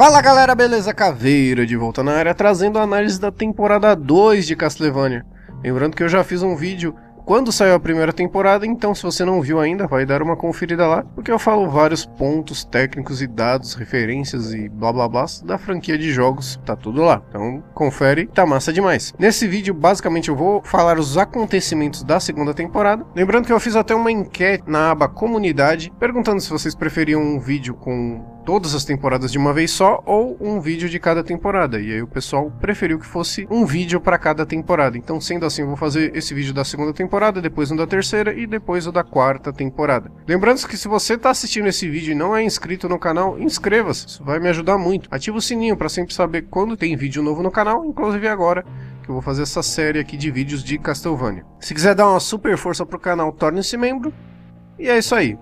Fala galera, beleza? Caveira de volta na área trazendo a análise da temporada 2 de Castlevania. Lembrando que eu já fiz um vídeo quando saiu a primeira temporada, então se você não viu ainda, vai dar uma conferida lá, porque eu falo vários pontos técnicos e dados, referências e blá blá blá da franquia de jogos, tá tudo lá. Então confere, tá massa demais. Nesse vídeo, basicamente eu vou falar os acontecimentos da segunda temporada. Lembrando que eu fiz até uma enquete na aba comunidade, perguntando se vocês preferiam um vídeo com todas as temporadas de uma vez só ou um vídeo de cada temporada. E aí o pessoal preferiu que fosse um vídeo para cada temporada. Então, sendo assim, eu vou fazer esse vídeo da segunda temporada, depois um da terceira e depois o da quarta temporada. Lembrando que se você está assistindo esse vídeo e não é inscrito no canal, inscreva-se. Isso vai me ajudar muito. Ativa o sininho para sempre saber quando tem vídeo novo no canal, inclusive agora que eu vou fazer essa série aqui de vídeos de Castlevania. Se quiser dar uma super força pro canal, torne-se membro. E é isso aí.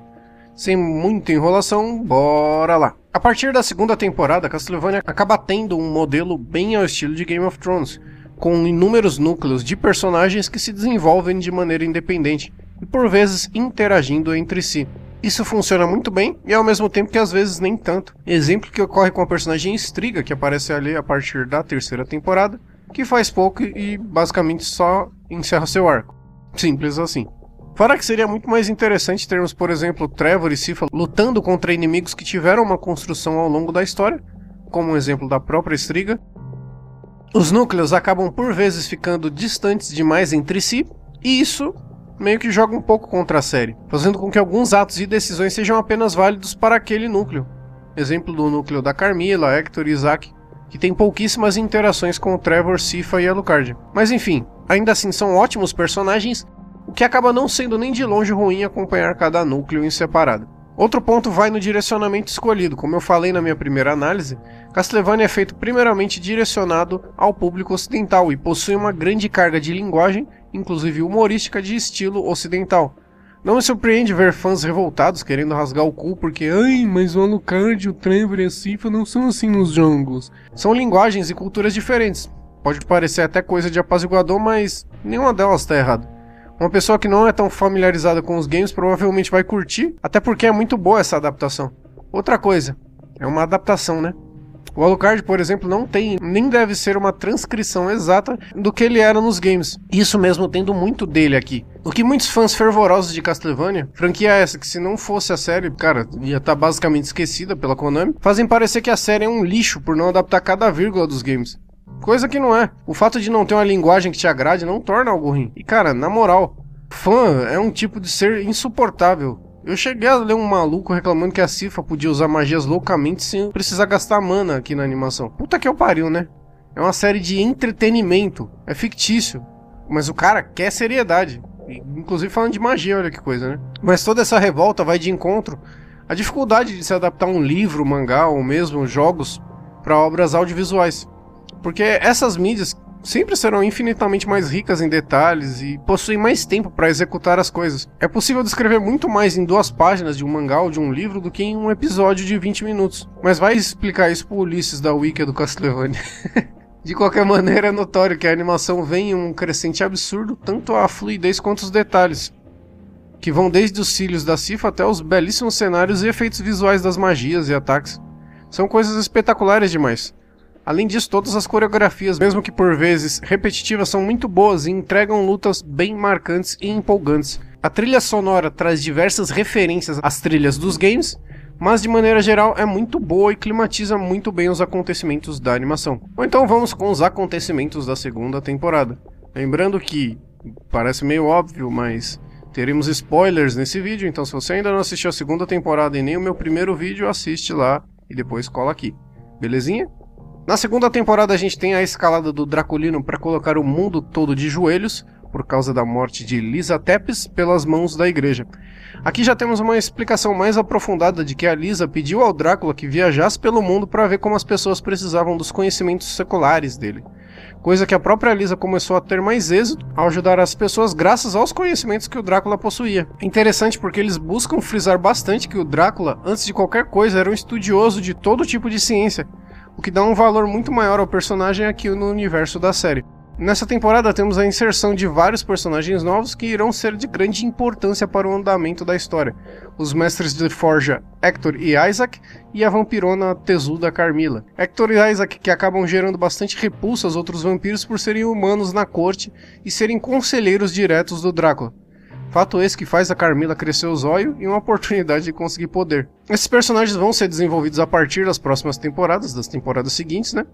Sem muita enrolação, bora lá! A partir da segunda temporada, Castlevania acaba tendo um modelo bem ao estilo de Game of Thrones, com inúmeros núcleos de personagens que se desenvolvem de maneira independente e por vezes interagindo entre si. Isso funciona muito bem e ao mesmo tempo que às vezes nem tanto. Exemplo que ocorre com a personagem Striga, que aparece ali a partir da terceira temporada, que faz pouco e basicamente só encerra seu arco. Simples assim. Fora que seria muito mais interessante termos, por exemplo, Trevor e Sifa lutando contra inimigos que tiveram uma construção ao longo da história, como um exemplo da própria Striga. Os núcleos acabam por vezes ficando distantes demais entre si, e isso meio que joga um pouco contra a série, fazendo com que alguns atos e decisões sejam apenas válidos para aquele núcleo. Exemplo do núcleo da Carmila, Hector e Isaac, que tem pouquíssimas interações com o Trevor, Sifa e Alucard. Mas enfim, ainda assim são ótimos personagens o que acaba não sendo nem de longe ruim acompanhar cada núcleo em separado. Outro ponto vai no direcionamento escolhido. Como eu falei na minha primeira análise, Castlevania é feito primeiramente direcionado ao público ocidental e possui uma grande carga de linguagem, inclusive humorística de estilo ocidental. Não me surpreende ver fãs revoltados querendo rasgar o cu porque ai, mas o Alucard, o Trevor e a Sifa não são assim nos jogos. São linguagens e culturas diferentes. Pode parecer até coisa de apaziguador, mas nenhuma delas está errada. Uma pessoa que não é tão familiarizada com os games provavelmente vai curtir, até porque é muito boa essa adaptação. Outra coisa, é uma adaptação, né? O Alucard, por exemplo, não tem, nem deve ser uma transcrição exata do que ele era nos games. Isso mesmo tendo muito dele aqui. O que muitos fãs fervorosos de Castlevania, franquia essa que se não fosse a série, cara, ia estar tá basicamente esquecida pela Konami, fazem parecer que a série é um lixo por não adaptar cada vírgula dos games. Coisa que não é. O fato de não ter uma linguagem que te agrade não torna algo ruim. E cara, na moral, fã é um tipo de ser insuportável. Eu cheguei a ler um maluco reclamando que a Cifa podia usar magias loucamente sem precisar gastar mana aqui na animação. Puta que eu pariu, né? É uma série de entretenimento. É fictício. Mas o cara quer seriedade. Inclusive falando de magia, olha que coisa, né? Mas toda essa revolta vai de encontro à dificuldade de se adaptar um livro, mangá ou mesmo jogos para obras audiovisuais. Porque essas mídias sempre serão infinitamente mais ricas em detalhes e possuem mais tempo para executar as coisas. É possível descrever muito mais em duas páginas de um mangá ou de um livro do que em um episódio de 20 minutos. Mas vai explicar isso pro Ulisses da Wiki do Castlevania. de qualquer maneira, é notório que a animação vem em um crescente absurdo, tanto a fluidez quanto os detalhes. Que vão desde os cílios da Cifa até os belíssimos cenários e efeitos visuais das magias e ataques. São coisas espetaculares demais. Além disso, todas as coreografias, mesmo que por vezes repetitivas, são muito boas e entregam lutas bem marcantes e empolgantes. A trilha sonora traz diversas referências às trilhas dos games, mas de maneira geral é muito boa e climatiza muito bem os acontecimentos da animação. Ou então vamos com os acontecimentos da segunda temporada. Lembrando que parece meio óbvio, mas teremos spoilers nesse vídeo, então se você ainda não assistiu a segunda temporada e nem o meu primeiro vídeo, assiste lá e depois cola aqui. Belezinha? Na segunda temporada a gente tem a escalada do Draculino para colocar o mundo todo de joelhos por causa da morte de Lisa Tepes pelas mãos da igreja. Aqui já temos uma explicação mais aprofundada de que a Lisa pediu ao Drácula que viajasse pelo mundo para ver como as pessoas precisavam dos conhecimentos seculares dele. Coisa que a própria Lisa começou a ter mais êxito ao ajudar as pessoas graças aos conhecimentos que o Drácula possuía. É interessante porque eles buscam frisar bastante que o Drácula, antes de qualquer coisa, era um estudioso de todo tipo de ciência, o que dá um valor muito maior ao personagem aqui no universo da série. Nessa temporada temos a inserção de vários personagens novos que irão ser de grande importância para o andamento da história. Os mestres de forja Hector e Isaac e a vampirona tesuda Carmila. Hector e Isaac que acabam gerando bastante repulsa aos outros vampiros por serem humanos na corte e serem conselheiros diretos do Drácula. Fato esse que faz a Carmila crescer os olhos e uma oportunidade de conseguir poder. Esses personagens vão ser desenvolvidos a partir das próximas temporadas, das temporadas seguintes, né?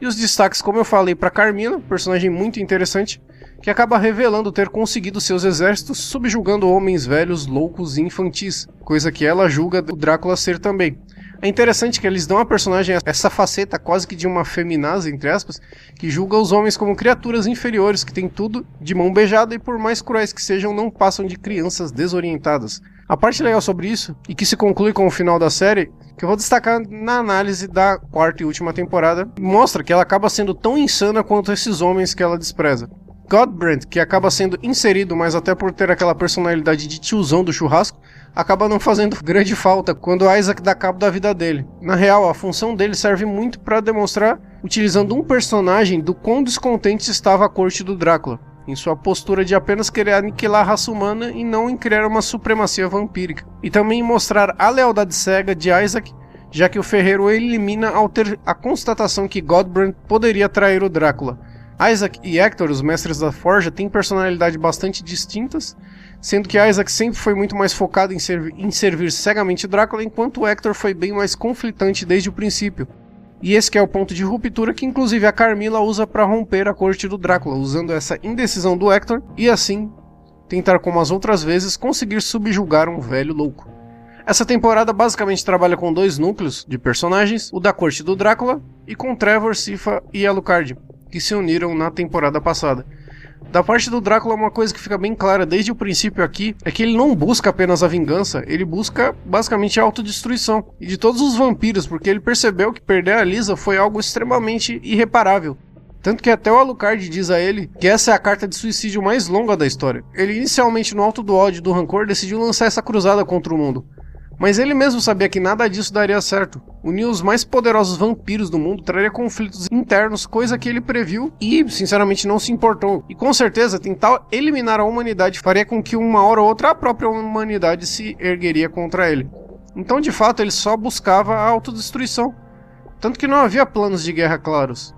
E os destaques, como eu falei, para Carmila, personagem muito interessante, que acaba revelando ter conseguido seus exércitos subjugando homens velhos, loucos e infantis, coisa que ela julga o Drácula ser também. É interessante que eles dão a personagem essa faceta quase que de uma feminazi, entre aspas, que julga os homens como criaturas inferiores que têm tudo de mão beijada e por mais cruéis que sejam, não passam de crianças desorientadas. A parte legal sobre isso, e que se conclui com o final da série, que eu vou destacar na análise da quarta e última temporada, mostra que ela acaba sendo tão insana quanto esses homens que ela despreza. Godbrand, que acaba sendo inserido, mas até por ter aquela personalidade de tiozão do churrasco, acaba não fazendo grande falta quando Isaac dá cabo da vida dele. Na real, a função dele serve muito para demonstrar, utilizando um personagem, do quão descontente estava a corte do Drácula em sua postura de apenas querer aniquilar a raça humana e não em criar uma supremacia vampírica. E também mostrar a lealdade cega de Isaac, já que o ferreiro elimina ao ter a constatação que Godbrand poderia trair o Drácula. Isaac e Hector, os mestres da forja, têm personalidades bastante distintas, sendo que Isaac sempre foi muito mais focado em, em servir cegamente Drácula, enquanto Hector foi bem mais conflitante desde o princípio, e esse é o ponto de ruptura que inclusive a Carmila usa para romper a corte do Drácula, usando essa indecisão do Hector e assim tentar como as outras vezes conseguir subjugar um velho louco. Essa temporada basicamente trabalha com dois núcleos de personagens, o da corte do Drácula e com Trevor, Sifa e Alucard, que se uniram na temporada passada. Da parte do Drácula, uma coisa que fica bem clara desde o princípio aqui é que ele não busca apenas a vingança, ele busca basicamente a autodestruição. E de todos os vampiros, porque ele percebeu que perder a Lisa foi algo extremamente irreparável. Tanto que até o Alucard diz a ele que essa é a carta de suicídio mais longa da história. Ele inicialmente, no alto do ódio e do rancor, decidiu lançar essa cruzada contra o mundo. Mas ele mesmo sabia que nada disso daria certo. Unir os mais poderosos vampiros do mundo traria conflitos internos, coisa que ele previu e, sinceramente, não se importou. E com certeza, tentar eliminar a humanidade faria com que uma hora ou outra a própria humanidade se ergueria contra ele. Então, de fato, ele só buscava a autodestruição. Tanto que não havia planos de guerra claros.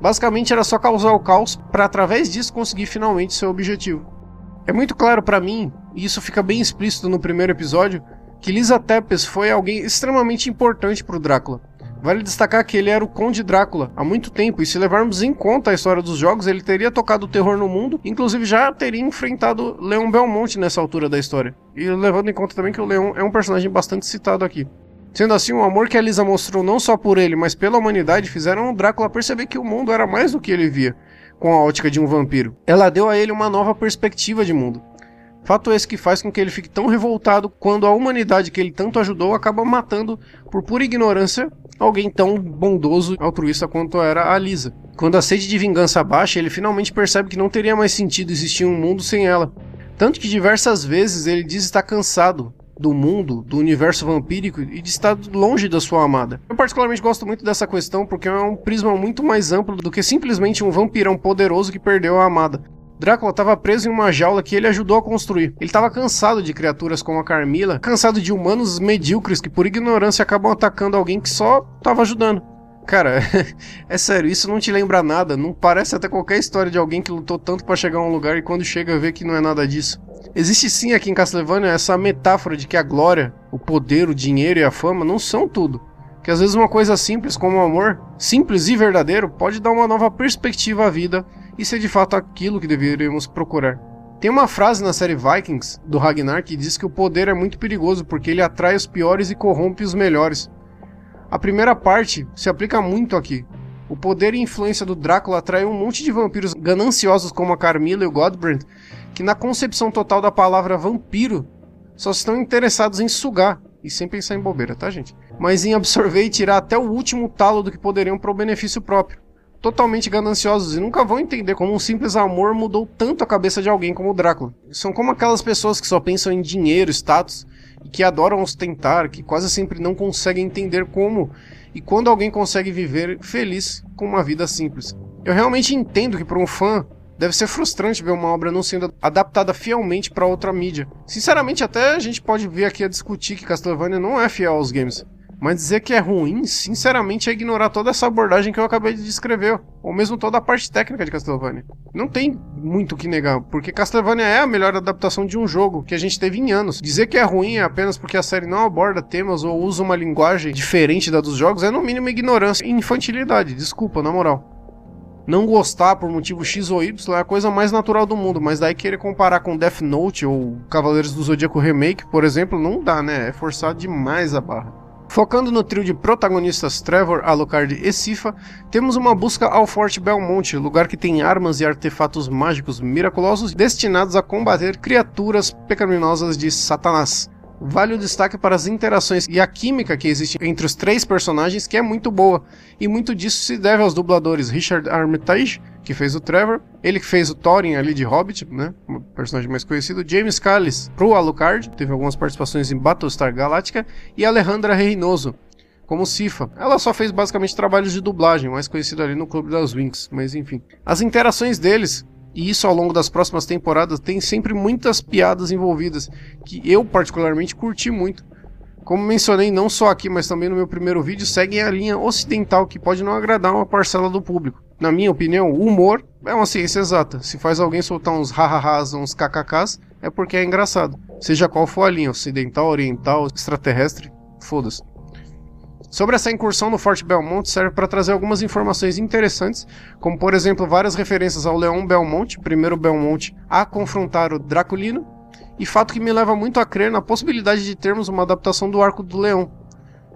Basicamente era só causar o caos para através disso conseguir finalmente seu objetivo. É muito claro para mim, e isso fica bem explícito no primeiro episódio, que Lisa Tepes foi alguém extremamente importante para o Drácula. Vale destacar que ele era o Conde Drácula há muito tempo, e se levarmos em conta a história dos jogos, ele teria tocado o terror no mundo, inclusive já teria enfrentado Leon Belmonte nessa altura da história. E levando em conta também que o Leon é um personagem bastante citado aqui. Sendo assim, o amor que a Lisa mostrou não só por ele, mas pela humanidade fizeram o Drácula perceber que o mundo era mais do que ele via, com a ótica de um vampiro. Ela deu a ele uma nova perspectiva de mundo. Fato esse que faz com que ele fique tão revoltado quando a humanidade que ele tanto ajudou acaba matando, por pura ignorância, alguém tão bondoso e altruísta quanto era a Lisa. Quando a sede de vingança baixa, ele finalmente percebe que não teria mais sentido existir um mundo sem ela. Tanto que diversas vezes ele diz estar cansado do mundo, do universo vampírico e de estar longe da sua amada. Eu particularmente gosto muito dessa questão porque é um prisma muito mais amplo do que simplesmente um vampirão poderoso que perdeu a amada. Drácula estava preso em uma jaula que ele ajudou a construir. Ele estava cansado de criaturas como a Carmila, cansado de humanos medíocres que por ignorância acabam atacando alguém que só estava ajudando. Cara, é sério, isso não te lembra nada, não parece até qualquer história de alguém que lutou tanto para chegar a um lugar e quando chega vê que não é nada disso. Existe sim aqui em Castlevania essa metáfora de que a glória, o poder, o dinheiro e a fama não são tudo. Que às vezes uma coisa simples como o amor, simples e verdadeiro, pode dar uma nova perspectiva à vida isso é de fato aquilo que deveríamos procurar. Tem uma frase na série Vikings, do Ragnar, que diz que o poder é muito perigoso porque ele atrai os piores e corrompe os melhores. A primeira parte se aplica muito aqui. O poder e influência do Drácula atraiu um monte de vampiros gananciosos como a Carmilla e o Godbrand, que na concepção total da palavra vampiro só estão interessados em sugar, e sem pensar em bobeira, tá gente? Mas em absorver e tirar até o último talo do que poderiam para o benefício próprio totalmente gananciosos e nunca vão entender como um simples amor mudou tanto a cabeça de alguém como o Drácula. São como aquelas pessoas que só pensam em dinheiro, status e que adoram ostentar, que quase sempre não conseguem entender como e quando alguém consegue viver feliz com uma vida simples. Eu realmente entendo que para um fã deve ser frustrante ver uma obra não sendo adaptada fielmente para outra mídia. Sinceramente, até a gente pode vir aqui a discutir que Castlevania não é fiel aos games. Mas dizer que é ruim, sinceramente, é ignorar toda essa abordagem que eu acabei de descrever, ou mesmo toda a parte técnica de Castlevania. Não tem muito o que negar, porque Castlevania é a melhor adaptação de um jogo que a gente teve em anos. Dizer que é ruim é apenas porque a série não aborda temas ou usa uma linguagem diferente da dos jogos é no mínimo ignorância e infantilidade, desculpa, na moral não gostar por motivo X ou Y é a coisa mais natural do mundo, mas daí querer comparar com Death Note ou Cavaleiros do Zodíaco Remake, por exemplo, não dá, né? É forçado demais a barra. Focando no trio de protagonistas Trevor, Alucard e Sifa, temos uma busca ao Forte Belmont, lugar que tem armas e artefatos mágicos miraculosos destinados a combater criaturas pecaminosas de Satanás. Vale o destaque para as interações e a química que existe entre os três personagens, que é muito boa, e muito disso se deve aos dubladores Richard Armitage, que fez o Trevor, ele que fez o Thorin ali de Hobbit, né, o personagem mais conhecido, James Callis pro Alucard, teve algumas participações em Battlestar Galactica, e Alejandra Reynoso, como Sifa. Ela só fez basicamente trabalhos de dublagem, mais conhecido ali no Clube das Winx, mas enfim. As interações deles e isso ao longo das próximas temporadas tem sempre muitas piadas envolvidas, que eu particularmente curti muito. Como mencionei não só aqui, mas também no meu primeiro vídeo, seguem a linha ocidental que pode não agradar uma parcela do público. Na minha opinião, o humor é uma ciência exata. Se faz alguém soltar uns ha-ha-has, uns kkks, é porque é engraçado. Seja qual for a linha, ocidental, oriental, extraterrestre, foda-se. Sobre essa incursão no Forte Belmont serve para trazer algumas informações interessantes, como por exemplo várias referências ao Leão Belmont, primeiro Belmont a confrontar o Draculino, e fato que me leva muito a crer na possibilidade de termos uma adaptação do Arco do Leão,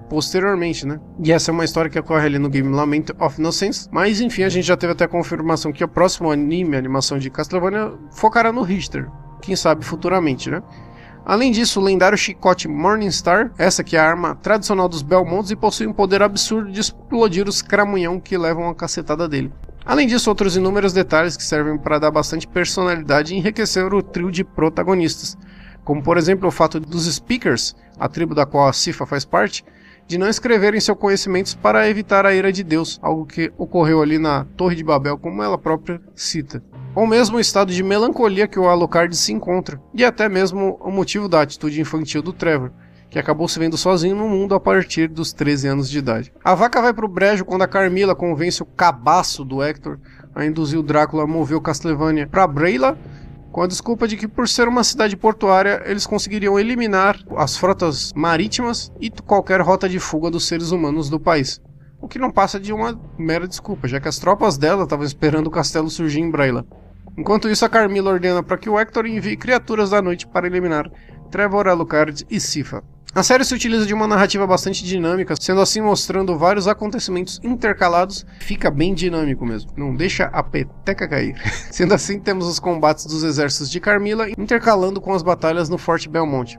posteriormente, né? E essa é uma história que ocorre ali no game Lament of Innocence, mas enfim, a gente já teve até a confirmação que o próximo anime, a animação de Castlevania, focará no Richter, quem sabe futuramente, né? Além disso, o lendário chicote Morningstar, essa que é a arma tradicional dos Belmonts e possui um poder absurdo de explodir os cramunhão que levam a cacetada dele. Além disso, outros inúmeros detalhes que servem para dar bastante personalidade e enriquecer o trio de protagonistas, como por exemplo o fato dos Speakers, a tribo da qual a Sifa faz parte, de não escreverem seus conhecimentos para evitar a ira de Deus, algo que ocorreu ali na Torre de Babel, como ela própria cita ou mesmo o estado de melancolia que o Alucard se encontra, e até mesmo o motivo da atitude infantil do Trevor, que acabou se vendo sozinho no mundo a partir dos 13 anos de idade. A vaca vai pro brejo quando a Carmila convence o cabaço do Hector a induzir o Drácula a mover o Castlevania para Breila, com a desculpa de que por ser uma cidade portuária, eles conseguiriam eliminar as frotas marítimas e qualquer rota de fuga dos seres humanos do país. O que não passa de uma mera desculpa, já que as tropas dela estavam esperando o castelo surgir em Breila. Enquanto isso, a Carmila ordena para que o Hector envie criaturas da noite para eliminar Trevor, Alucard e Sifa. A série se utiliza de uma narrativa bastante dinâmica, sendo assim mostrando vários acontecimentos intercalados. Fica bem dinâmico mesmo, não deixa a peteca cair. sendo assim, temos os combates dos exércitos de Carmila intercalando com as batalhas no Forte Belmont,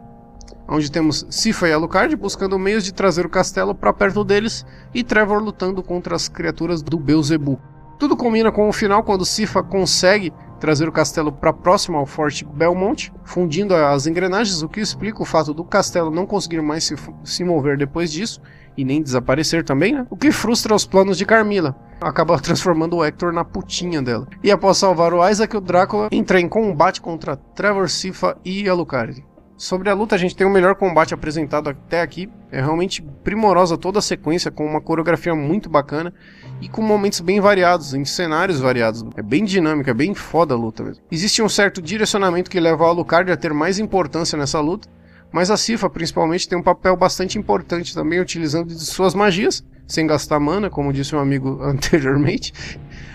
onde temos Sifa e Alucard buscando meios de trazer o castelo para perto deles e Trevor lutando contra as criaturas do Beelzebub. Tudo combina com o final quando Sifa consegue trazer o castelo para próximo ao Forte Belmont, fundindo as engrenagens, o que explica o fato do castelo não conseguir mais se, se mover depois disso e nem desaparecer também, né? O que frustra os planos de Carmila. Acaba transformando o Hector na putinha dela. E após salvar o Isaac, o Drácula entra em combate contra Trevor, Sifa e Alucard. Sobre a luta, a gente tem o melhor combate apresentado até aqui. É realmente primorosa toda a sequência, com uma coreografia muito bacana e com momentos bem variados, em cenários variados. É bem dinâmica, é bem foda a luta mesmo. Existe um certo direcionamento que leva o Alucard a ter mais importância nessa luta, mas a Sifa principalmente tem um papel bastante importante também, utilizando de suas magias, sem gastar mana, como disse um amigo anteriormente.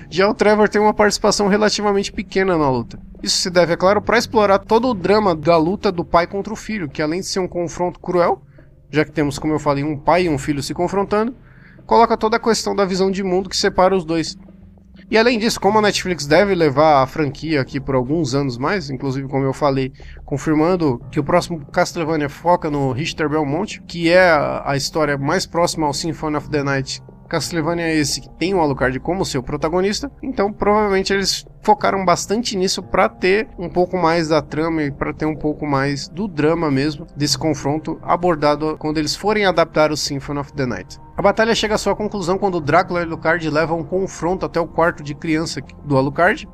Já o Trevor tem uma participação relativamente pequena na luta. Isso se deve, é claro, para explorar todo o drama da luta do pai contra o filho, que além de ser um confronto cruel, já que temos, como eu falei, um pai e um filho se confrontando, coloca toda a questão da visão de mundo que separa os dois. E além disso, como a Netflix deve levar a franquia aqui por alguns anos mais, inclusive como eu falei, confirmando que o próximo Castlevania foca no Richter Belmont, que é a história mais próxima ao Symphony of the Night Castlevania é esse que tem o Alucard como seu protagonista, então provavelmente eles focaram bastante nisso para ter um pouco mais da trama e para ter um pouco mais do drama mesmo desse confronto abordado quando eles forem adaptar o Symphony of the Night. A batalha chega à sua conclusão quando Drácula e Alucard levam um confronto até o quarto de criança do Alucard,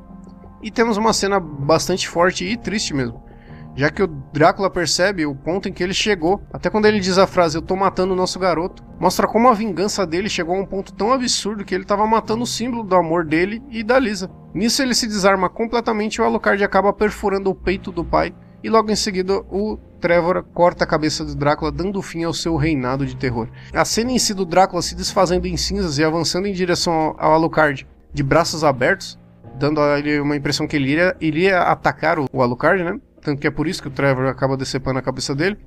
e temos uma cena bastante forte e triste mesmo já que o Drácula percebe o ponto em que ele chegou, até quando ele diz a frase eu tô matando o nosso garoto, mostra como a vingança dele chegou a um ponto tão absurdo que ele estava matando o símbolo do amor dele e da Lisa. Nisso ele se desarma completamente e o Alucard acaba perfurando o peito do pai, e logo em seguida o Trevor corta a cabeça do Drácula, dando fim ao seu reinado de terror. A cena em si do Drácula se desfazendo em cinzas e avançando em direção ao Alucard de braços abertos, dando a ele uma impressão que ele iria, iria atacar o Alucard, né? Tanto que é por isso que o Trevor acaba decepando a cabeça dele.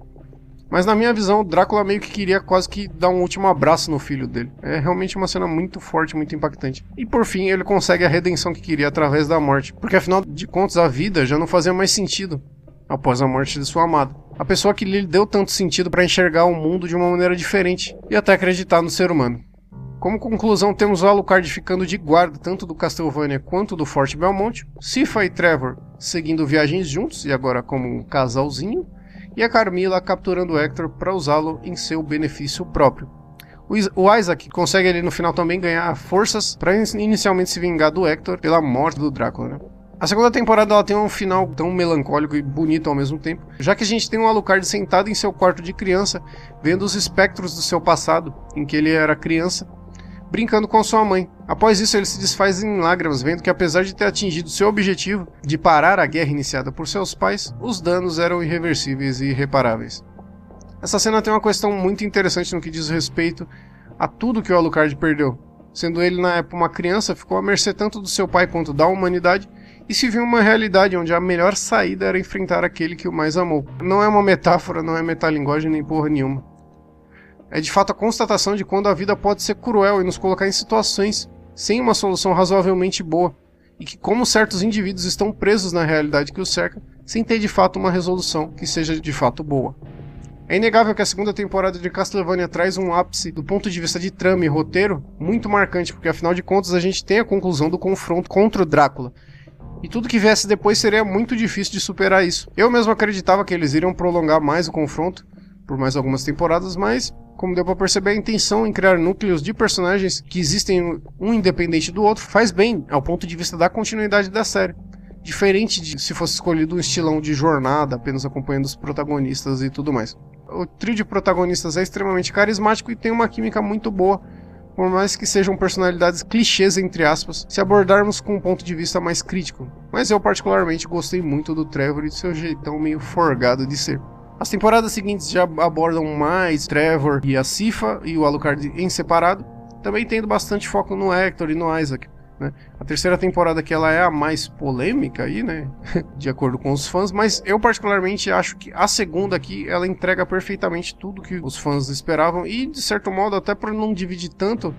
Mas na minha visão, o Drácula meio que queria quase que dar um último abraço no filho dele. É realmente uma cena muito forte, muito impactante. E por fim, ele consegue a redenção que queria através da morte. Porque afinal de contas, a vida já não fazia mais sentido após a morte de sua amada. A pessoa que lhe deu tanto sentido para enxergar o mundo de uma maneira diferente e até acreditar no ser humano. Como conclusão, temos o Alucard ficando de guarda tanto do Castlevania quanto do Forte Belmont, Sifa e Trevor seguindo viagens juntos e agora como um casalzinho, e a Carmila capturando Hector para usá-lo em seu benefício próprio. O Isaac consegue ali no final também ganhar forças para inicialmente se vingar do Hector pela morte do Drácula. Né? A segunda temporada ela tem um final tão melancólico e bonito ao mesmo tempo, já que a gente tem um Alucard sentado em seu quarto de criança, vendo os espectros do seu passado, em que ele era criança, brincando com sua mãe. Após isso, ele se desfaz em lágrimas, vendo que apesar de ter atingido seu objetivo de parar a guerra iniciada por seus pais, os danos eram irreversíveis e irreparáveis. Essa cena tem uma questão muito interessante no que diz respeito a tudo que o Alucard perdeu. Sendo ele na época uma criança, ficou à mercê tanto do seu pai quanto da humanidade e se viu uma realidade onde a melhor saída era enfrentar aquele que o mais amou. Não é uma metáfora, não é metalinguagem nem porra nenhuma é de fato a constatação de quando a vida pode ser cruel e nos colocar em situações sem uma solução razoavelmente boa, e que como certos indivíduos estão presos na realidade que os cerca, sem ter de fato uma resolução que seja de fato boa. É inegável que a segunda temporada de Castlevania traz um ápice do ponto de vista de trama e roteiro muito marcante, porque afinal de contas a gente tem a conclusão do confronto contra o Drácula. E tudo que viesse depois seria muito difícil de superar isso. Eu mesmo acreditava que eles iriam prolongar mais o confronto por mais algumas temporadas, mas como deu para perceber, a intenção em criar núcleos de personagens que existem um independente do outro faz bem ao ponto de vista da continuidade da série. Diferente de se fosse escolhido um estilão de jornada, apenas acompanhando os protagonistas e tudo mais. O trio de protagonistas é extremamente carismático e tem uma química muito boa, por mais que sejam personalidades clichês, entre aspas, se abordarmos com um ponto de vista mais crítico. Mas eu, particularmente, gostei muito do Trevor e de seu jeitão meio forgado de ser. As temporadas seguintes já abordam mais Trevor e a Sifa e o Alucard em separado, também tendo bastante foco no Hector e no Isaac. Né? A terceira temporada que ela é a mais polêmica aí, né? de acordo com os fãs, mas eu particularmente acho que a segunda aqui ela entrega perfeitamente tudo que os fãs esperavam e de certo modo até por não dividir tanto,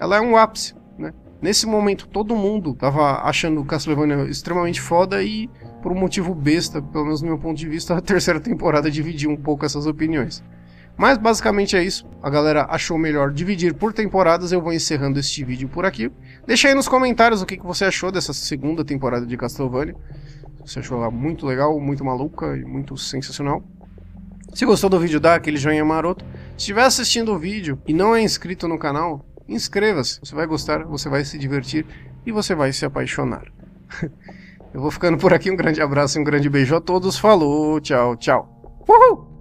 ela é um ápice, né? Nesse momento todo mundo tava achando Castlevania extremamente foda e por um motivo besta, pelo menos do meu ponto de vista, a terceira temporada dividiu um pouco essas opiniões. Mas basicamente é isso. A galera achou melhor dividir por temporadas. Eu vou encerrando este vídeo por aqui. Deixa aí nos comentários o que, você achou dessa segunda temporada de Castlevania. Você achou ela muito legal, muito maluca e muito sensacional. Se gostou do vídeo, dá aquele joinha maroto. Se estiver assistindo o vídeo e não é inscrito no canal, inscreva-se. Você vai gostar, você vai se divertir e você vai se apaixonar. Eu vou ficando por aqui. Um grande abraço e um grande beijo a todos. Falou, tchau, tchau. Uhul!